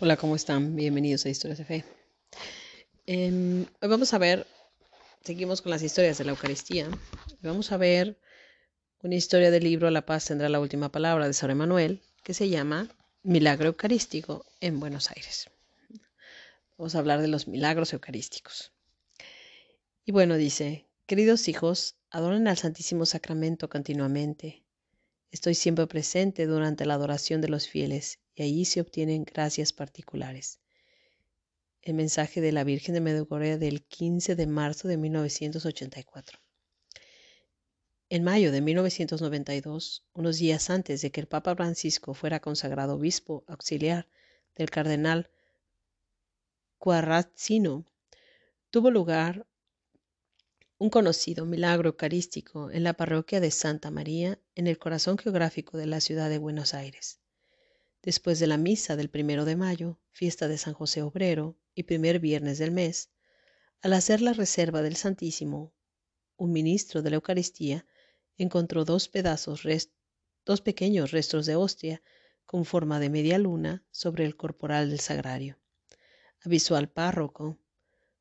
Hola, ¿cómo están? Bienvenidos a Historias de Fe. Em, hoy vamos a ver, seguimos con las historias de la Eucaristía. Vamos a ver una historia del libro La paz tendrá la última palabra de San Emanuel, que se llama Milagro Eucarístico en Buenos Aires. Vamos a hablar de los milagros eucarísticos. Y bueno, dice, queridos hijos, adoren al Santísimo Sacramento continuamente. Estoy siempre presente durante la adoración de los fieles y allí se obtienen gracias particulares. El mensaje de la Virgen de Medjugorje del 15 de marzo de 1984. En mayo de 1992, unos días antes de que el Papa Francisco fuera consagrado obispo auxiliar del cardenal Quarrazzino, tuvo lugar un conocido milagro eucarístico en la parroquia de Santa María, en el corazón geográfico de la ciudad de Buenos Aires. Después de la misa del primero de mayo, fiesta de San José Obrero y primer viernes del mes, al hacer la reserva del Santísimo, un ministro de la Eucaristía encontró dos pedazos, dos pequeños restos de hostia con forma de media luna sobre el corporal del sagrario. Avisó al párroco,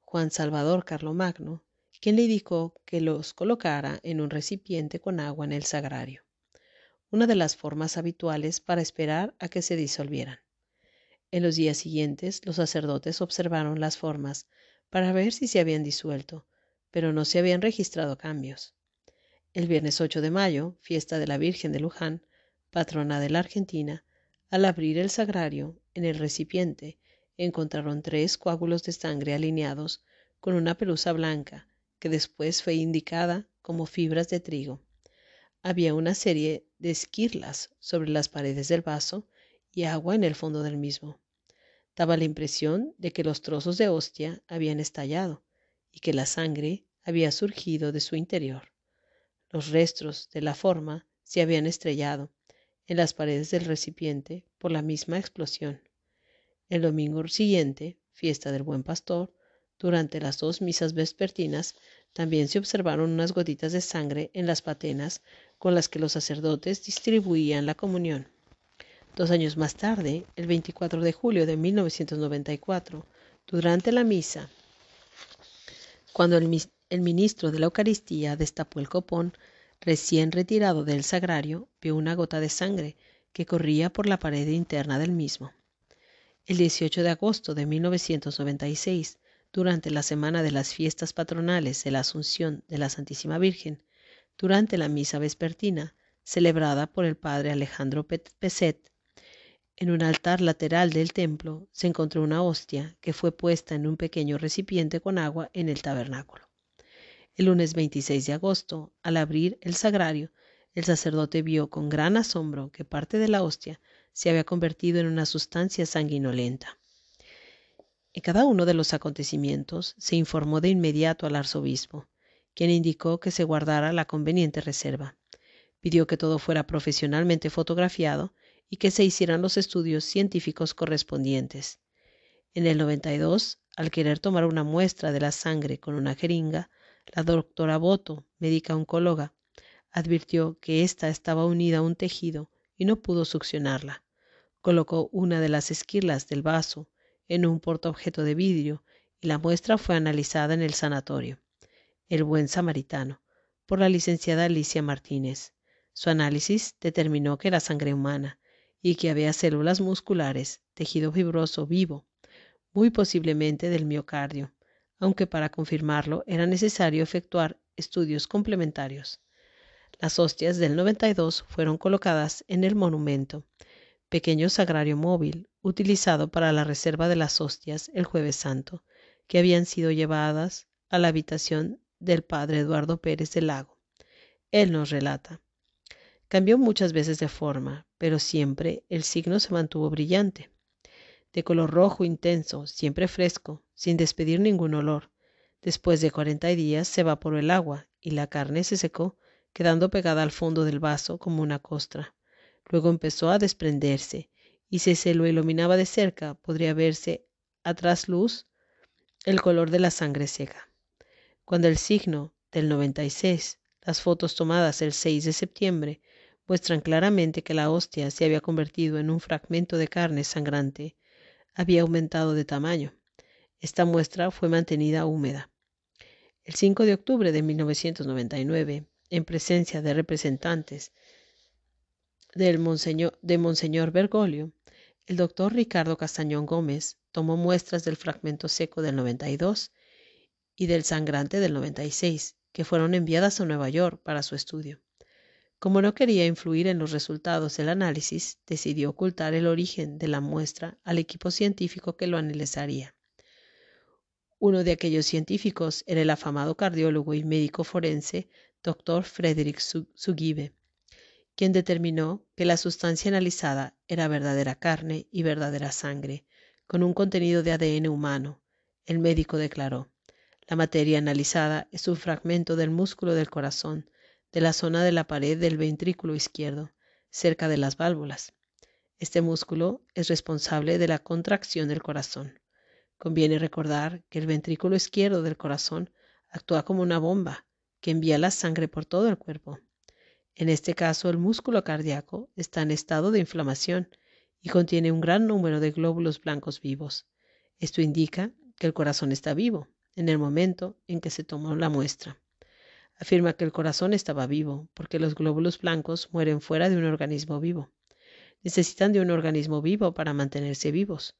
Juan Salvador Carlomagno, quien le indicó que los colocara en un recipiente con agua en el sagrario, una de las formas habituales para esperar a que se disolvieran. En los días siguientes los sacerdotes observaron las formas para ver si se habían disuelto, pero no se habían registrado cambios. El viernes 8 de mayo, fiesta de la Virgen de Luján, patrona de la Argentina, al abrir el sagrario, en el recipiente, encontraron tres coágulos de sangre alineados con una pelusa blanca que después fue indicada como fibras de trigo. Había una serie de esquirlas sobre las paredes del vaso y agua en el fondo del mismo. Daba la impresión de que los trozos de hostia habían estallado y que la sangre había surgido de su interior. Los restos de la forma se habían estrellado en las paredes del recipiente por la misma explosión. El domingo siguiente, fiesta del buen pastor, durante las dos misas vespertinas también se observaron unas gotitas de sangre en las patenas con las que los sacerdotes distribuían la comunión. Dos años más tarde, el 24 de julio de 1994, durante la misa, cuando el, ministro de la Eucaristía destapó el copón, recién retirado del sagrario, vio una gota de sangre que corría por la pared interna del mismo. El 18 de agosto de 1996, durante la semana de las fiestas patronales de la Asunción de la Santísima Virgen, durante la misa vespertina, celebrada por el padre Alejandro Peset. En un altar lateral del templo se encontró una hostia que fue puesta en un pequeño recipiente con agua en el tabernáculo. El lunes 26 de agosto, al abrir el sagrario, el sacerdote vio con gran asombro que parte de la hostia se había convertido en una sustancia sanguinolenta. En cada uno de los acontecimientos se informó de inmediato al arzobispo, quien indicó que se guardara la conveniente reserva. Pidió que todo fuera profesionalmente fotografiado y que se hicieran los estudios científicos correspondientes. En el 92, al querer tomar una muestra de la sangre con una jeringa, la doctora Boto, médica oncóloga, advirtió que ésta estaba unida a un tejido y no pudo succionarla. Colocó una de las esquirlas del vaso en un portaobjeto de vidrio y la muestra fue analizada en el sanatorio, El Buen Samaritano, por la licenciada Alicia Martínez. Su análisis determinó que era sangre humana y que había células musculares, tejido fibroso vivo, muy posiblemente del miocardio, aunque para confirmarlo era necesario efectuar estudios complementarios. Las hostias del 92 fueron colocadas en el monumento, pequeño sagrario móvil utilizado para la reserva de las hostias el jueves santo, que habían sido llevadas a la habitación del padre Eduardo Pérez del Lago. Él nos relata. Cambió muchas veces de forma, pero siempre el signo se mantuvo brillante, de color rojo intenso, siempre fresco, sin despedir ningún olor. Después de cuarenta días se evaporó el agua y la carne se secó, quedando pegada al fondo del vaso como una costra. Luego empezó a desprenderse y si se lo iluminaba de cerca podría verse a trasluz el color de la sangre seca. Cuando el signo del 96, las fotos tomadas el 6 de septiembre, muestran claramente que la hostia se había convertido en un fragmento de carne sangrante. había aumentado de tamaño. Esta muestra fue mantenida húmeda. El 5 de octubre de 1999, en presencia de representantes del Monseñor, de Monseñor Bergoglio, el doctor Ricardo Castañón Gómez tomó muestras del fragmento seco del 92 y del sangrante del 96, que fueron enviadas a Nueva York para su estudio. Como no quería influir en los resultados del análisis, decidió ocultar el origen de la muestra al equipo científico que lo analizaría. Uno de aquellos científicos era el afamado cardiólogo y médico forense Dr. Frederick Sugibe, quien determinó que la sustancia analizada era verdadera carne y verdadera sangre, con un contenido de ADN humano. El médico declaró, la materia analizada es un fragmento del músculo del corazón, de la zona de la pared del ventrículo izquierdo, cerca de las válvulas. Este músculo es responsable de la contracción del corazón. Conviene recordar que el ventrículo izquierdo del corazón actúa como una bomba que envía la sangre por todo el cuerpo. En este caso, el músculo cardíaco está en estado de inflamación y contiene un gran número de glóbulos blancos vivos. Esto indica que el corazón está vivo en el momento en que se tomó la muestra afirma que el corazón estaba vivo, porque los glóbulos blancos mueren fuera de un organismo vivo. Necesitan de un organismo vivo para mantenerse vivos.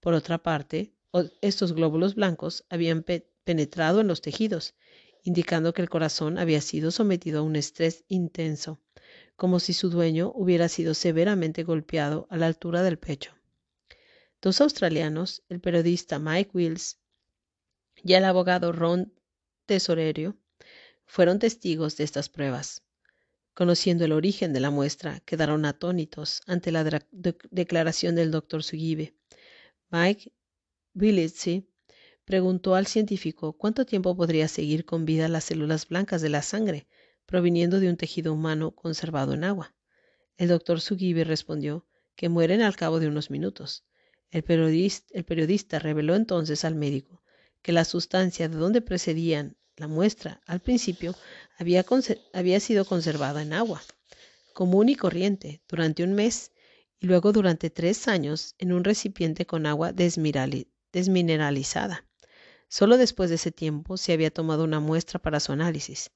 Por otra parte, estos glóbulos blancos habían penetrado en los tejidos, indicando que el corazón había sido sometido a un estrés intenso, como si su dueño hubiera sido severamente golpeado a la altura del pecho. Dos australianos, el periodista Mike Wills y el abogado Ron Tesorerio, fueron testigos de estas pruebas. Conociendo el origen de la muestra, quedaron atónitos ante la declaración del doctor Sugibe. Mike Willitsy preguntó al científico cuánto tiempo podría seguir con vida las células blancas de la sangre proviniendo de un tejido humano conservado en agua. El doctor Sugibe respondió que mueren al cabo de unos minutos. El periodista, el periodista reveló entonces al médico que la sustancia de donde precedían la muestra, al principio, había sido conservada en agua, común y corriente, durante un mes y luego durante tres años en un recipiente con agua desmineralizada. Solo después de ese tiempo se había tomado una muestra para su análisis.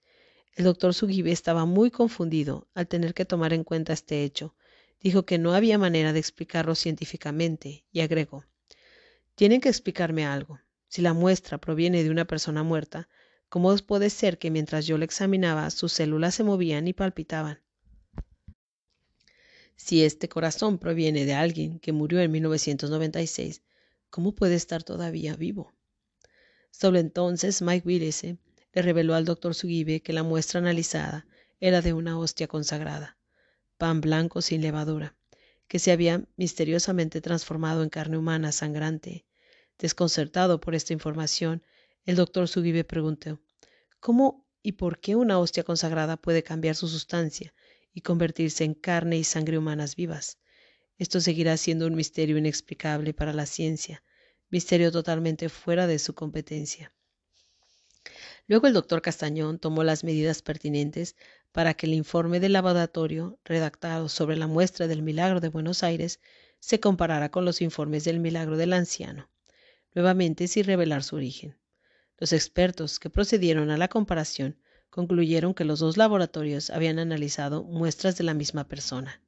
El doctor Sugibe estaba muy confundido al tener que tomar en cuenta este hecho. Dijo que no había manera de explicarlo científicamente y agregó, tienen que explicarme algo. Si la muestra proviene de una persona muerta, ¿Cómo puede ser que mientras yo le examinaba sus células se movían y palpitaban? Si este corazón proviene de alguien que murió en 1996, ¿cómo puede estar todavía vivo? Solo entonces Mike Willese le reveló al doctor Sugibe que la muestra analizada era de una hostia consagrada, pan blanco sin levadura, que se había misteriosamente transformado en carne humana sangrante. Desconcertado por esta información, el doctor Sugibe preguntó, ¿cómo y por qué una hostia consagrada puede cambiar su sustancia y convertirse en carne y sangre humanas vivas? Esto seguirá siendo un misterio inexplicable para la ciencia, misterio totalmente fuera de su competencia. Luego el doctor Castañón tomó las medidas pertinentes para que el informe del laboratorio redactado sobre la muestra del milagro de Buenos Aires se comparara con los informes del milagro del anciano, nuevamente sin revelar su origen. Los expertos que procedieron a la comparación concluyeron que los dos laboratorios habían analizado muestras de la misma persona.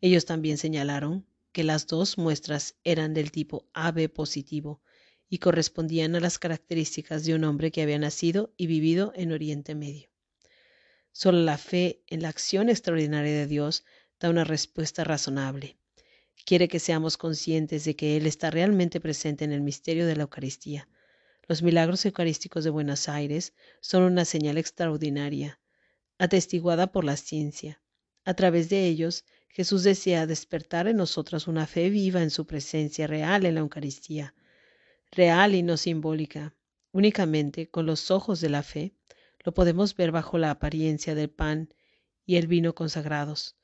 Ellos también señalaron que las dos muestras eran del tipo AB positivo y correspondían a las características de un hombre que había nacido y vivido en Oriente Medio. Solo la fe en la acción extraordinaria de Dios da una respuesta razonable. Quiere que seamos conscientes de que Él está realmente presente en el misterio de la Eucaristía, los milagros eucarísticos de Buenos Aires son una señal extraordinaria, atestiguada por la ciencia. A través de ellos, Jesús desea despertar en nosotros una fe viva en su presencia real en la Eucaristía, real y no simbólica. Únicamente con los ojos de la fe lo podemos ver bajo la apariencia del pan y el vino consagrados.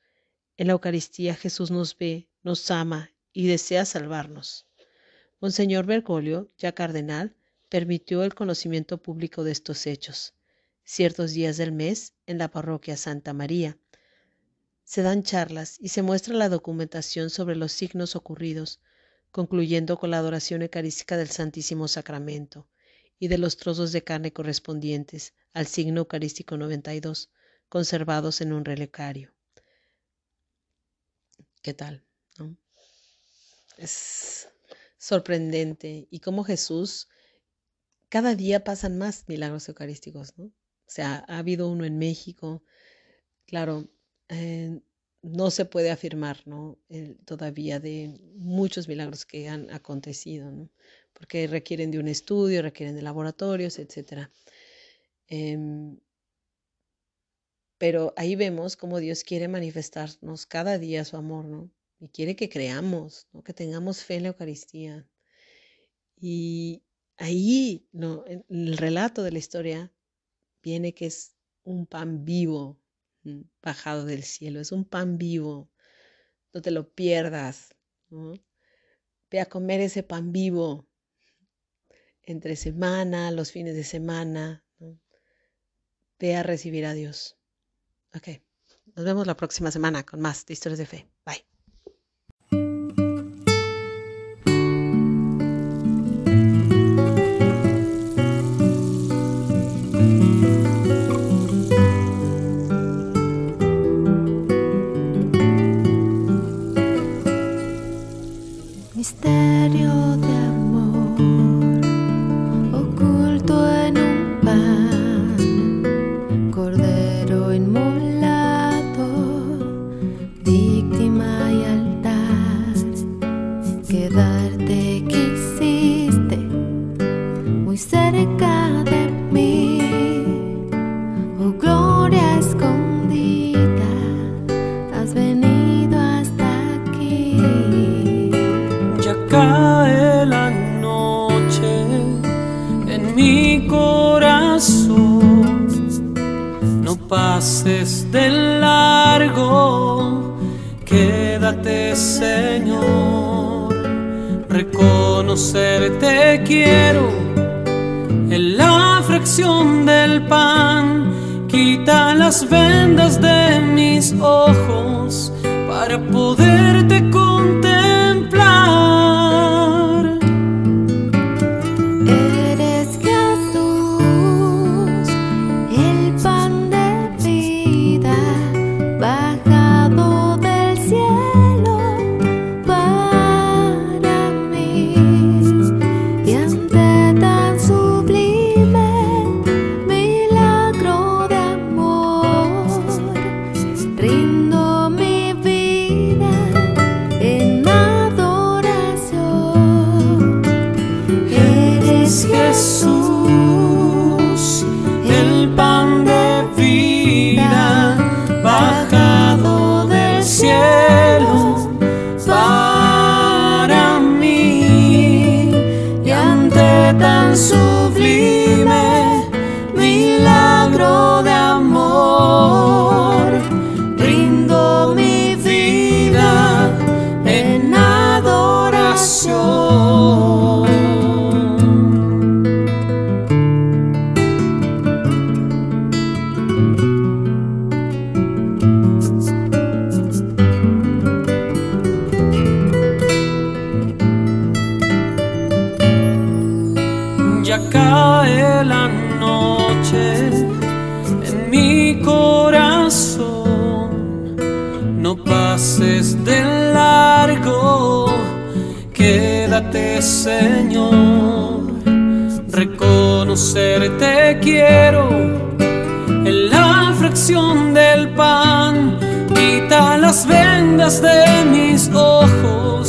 En la Eucaristía Jesús nos ve, nos ama y desea salvarnos. Monseñor Bergoglio, ya cardenal, permitió el conocimiento público de estos hechos. Ciertos días del mes, en la parroquia Santa María, se dan charlas y se muestra la documentación sobre los signos ocurridos, concluyendo con la adoración eucarística del Santísimo Sacramento y de los trozos de carne correspondientes al signo eucarístico 92, conservados en un relicario. ¿Qué tal? Es sorprendente y cómo Jesús, cada día pasan más milagros eucarísticos, ¿no? O sea, ha habido uno en México, claro, eh, no se puede afirmar, ¿no? todavía de muchos milagros que han acontecido, ¿no? Porque requieren de un estudio, requieren de laboratorios, etc. Em, pero ahí vemos cómo Dios quiere manifestarnos cada día su amor, ¿no? Y quiere que creamos, ¿no? que tengamos fe en la Eucaristía. Y ahí, ¿no? en el relato de la historia viene que es un pan vivo, bajado del cielo, es un pan vivo, no te lo pierdas. Ve a comer ese pan vivo entre semana, los fines de semana. Ve a recibir a Dios. Ok, nos vemos la próxima semana con más de historias de fe. Reconocerte quiero. En la fracción del pan, quita las vendas de mis ojos para poderte su Señor, reconocerte quiero en la fracción del pan, quita las vendas de mis ojos